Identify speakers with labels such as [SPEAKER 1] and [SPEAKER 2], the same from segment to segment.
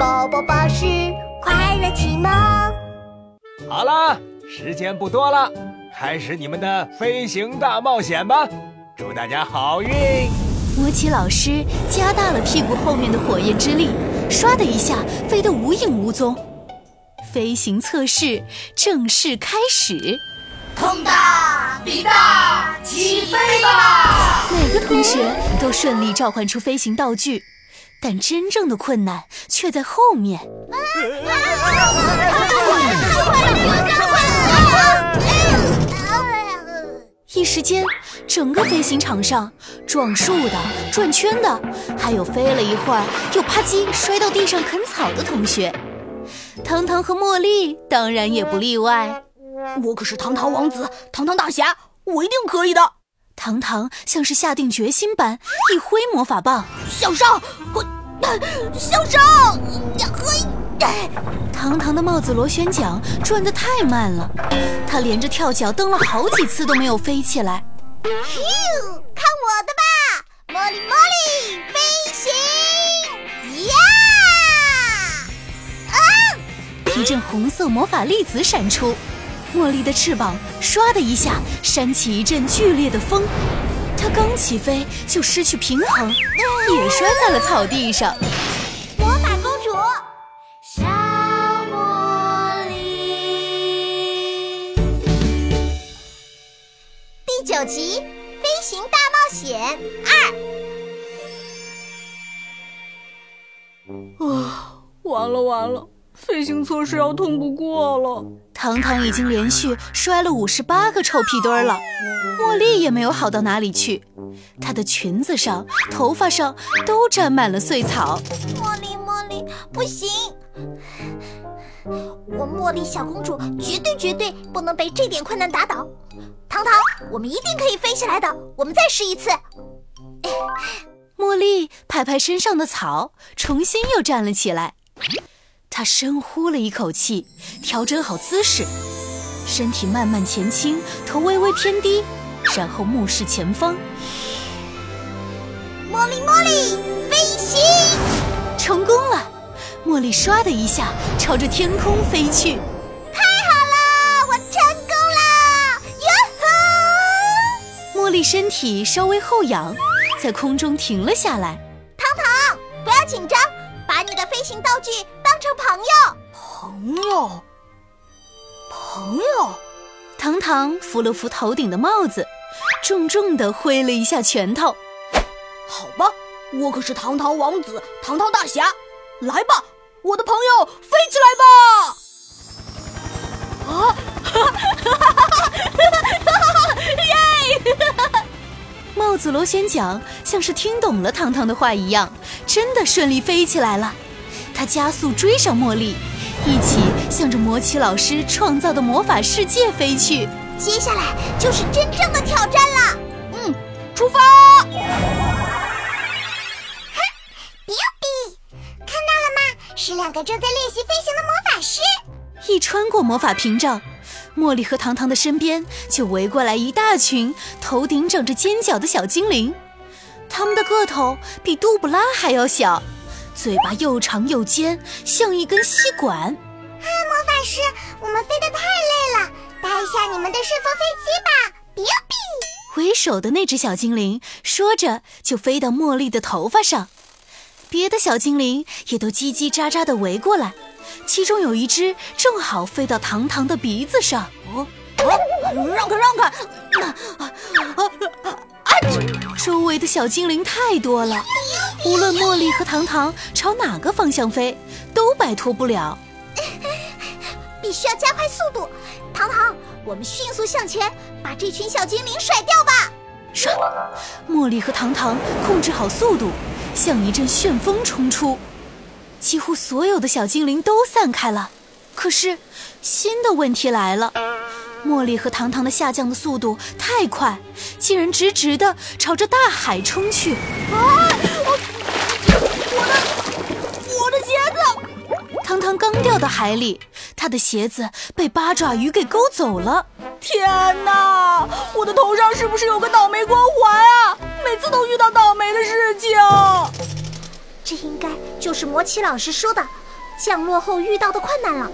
[SPEAKER 1] 宝宝巴士快乐启蒙。
[SPEAKER 2] 好了，时间不多了，开始你们的飞行大冒险吧！祝大家好运！
[SPEAKER 3] 摩奇老师加大了屁股后面的火焰之力，唰的一下飞得无影无踪。飞行测试正式开始，
[SPEAKER 1] 通大比大，起飞吧！
[SPEAKER 3] 每个同学都顺利召唤出飞行道具，但真正的困难却在后面。一时间，整个飞行场上，撞树的、转圈的，还有飞了一会儿又啪叽摔到地上啃草的同学，糖糖和茉莉当然也不例外。
[SPEAKER 4] 我可是糖糖王子，糖糖大侠，我一定可以的！
[SPEAKER 3] 糖糖像是下定决心般一挥魔法棒，
[SPEAKER 4] 向上，我向上，呀嘿！
[SPEAKER 3] 糖糖的帽子螺旋桨转得太慢了，他连着跳脚蹬了好几次都没有飞起来。
[SPEAKER 1] 咻，看我的吧，茉莉茉莉飞行！呀！
[SPEAKER 3] 啊！一阵红色魔法粒子闪出，茉莉的翅膀唰的一下扇起一阵剧烈的风，它刚起飞就失去平衡，也摔在了草地上。
[SPEAKER 1] 魔法公主。小茉莉第九集《飞行大冒险
[SPEAKER 4] 二》啊，完了完了，飞行测试要通不过了。
[SPEAKER 3] 糖糖已经连续摔了五十八个臭屁墩儿了，茉莉也没有好到哪里去，她的裙子上、头发上都沾满了碎草。
[SPEAKER 1] 茉莉，茉莉，不行！我茉莉小公主绝对绝对不能被这点困难打倒。糖糖，我们一定可以飞起来的！我们再试一次。
[SPEAKER 3] 茉莉拍拍身上的草，重新又站了起来。他深呼了一口气，调整好姿势，身体慢慢前倾，头微微偏低，然后目视前方。
[SPEAKER 1] 茉莉，茉莉，飞行
[SPEAKER 3] 成功了！茉莉唰的一下朝着天空飞去。太好了，我成功了！哟呵茉莉身体稍微后仰，在空中停了下来。
[SPEAKER 1] 糖糖，不要紧张，把你的飞行道具当成朋友。
[SPEAKER 4] 朋友，朋友。
[SPEAKER 3] 糖糖扶了扶头顶的帽子，重重的挥了一下拳头。
[SPEAKER 4] 好吧，我可是堂堂王子，堂堂大侠。来吧，我的朋友，飞起来吧！啊！哈哈哈哈哈哈！耶！
[SPEAKER 3] 帽子螺旋桨像是听懂了糖糖的话一样，真的顺利飞起来了。它加速追上茉莉，一起向着魔奇老师创造的魔法世界飞去。
[SPEAKER 1] 接下来就是真正的挑战了。
[SPEAKER 4] 嗯，出发！
[SPEAKER 1] 哈，比比，看到了吗？是两个正在练习飞行的魔法师。
[SPEAKER 3] 一穿过魔法屏障。茉莉和糖糖的身边就围过来一大群头顶长着尖角的小精灵，他们的个头比杜布拉还要小，嘴巴又长又尖，像一根吸管。
[SPEAKER 1] 啊，魔法师，我们飞得太累了，搭一下你们的顺风飞机吧！比比，
[SPEAKER 3] 为首的那只小精灵说着就飞到茉莉的头发上，别的小精灵也都叽叽喳喳地围过来。其中有一只正好飞到糖糖的鼻子上，
[SPEAKER 4] 哦哦，让开让开！啊
[SPEAKER 3] 啊啊！周围的小精灵太多了，无论茉莉和糖糖朝哪个方向飞，都摆脱不了。
[SPEAKER 1] 必须要加快速度，糖糖，我们迅速向前，把这群小精灵甩掉吧！
[SPEAKER 3] 唰，茉莉和糖糖控制好速度，像一阵旋风冲出。几乎所有的小精灵都散开了，可是新的问题来了：茉莉和糖糖的下降的速度太快，竟然直直的朝着大海冲去！啊！
[SPEAKER 4] 我的鞋子！
[SPEAKER 3] 糖糖刚掉到海里，他的鞋子被八爪鱼给勾走了。
[SPEAKER 4] 天哪！我的头上是不是有个倒霉光环啊？每次都遇到倒霉的事情。
[SPEAKER 1] 这应该就是魔奇老师说的降落后遇到的困难了。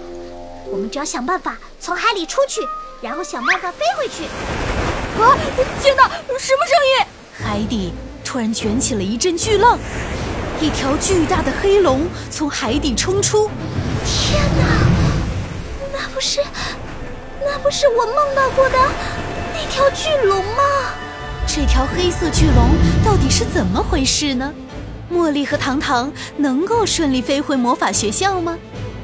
[SPEAKER 1] 我们只要想办法从海里出去，然后想办法飞回去。
[SPEAKER 4] 啊！天哪，什么声音？
[SPEAKER 3] 海底突然卷起了一阵巨浪，一条巨大的黑龙从海底冲出。
[SPEAKER 1] 天哪！那不是，那不是我梦到过的那条巨龙吗？
[SPEAKER 3] 这条黑色巨龙到底是怎么回事呢？茉莉和糖糖能够顺利飞回魔法学校吗？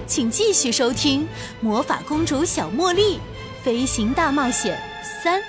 [SPEAKER 3] 请继续收听《魔法公主小茉莉飞行大冒险三》。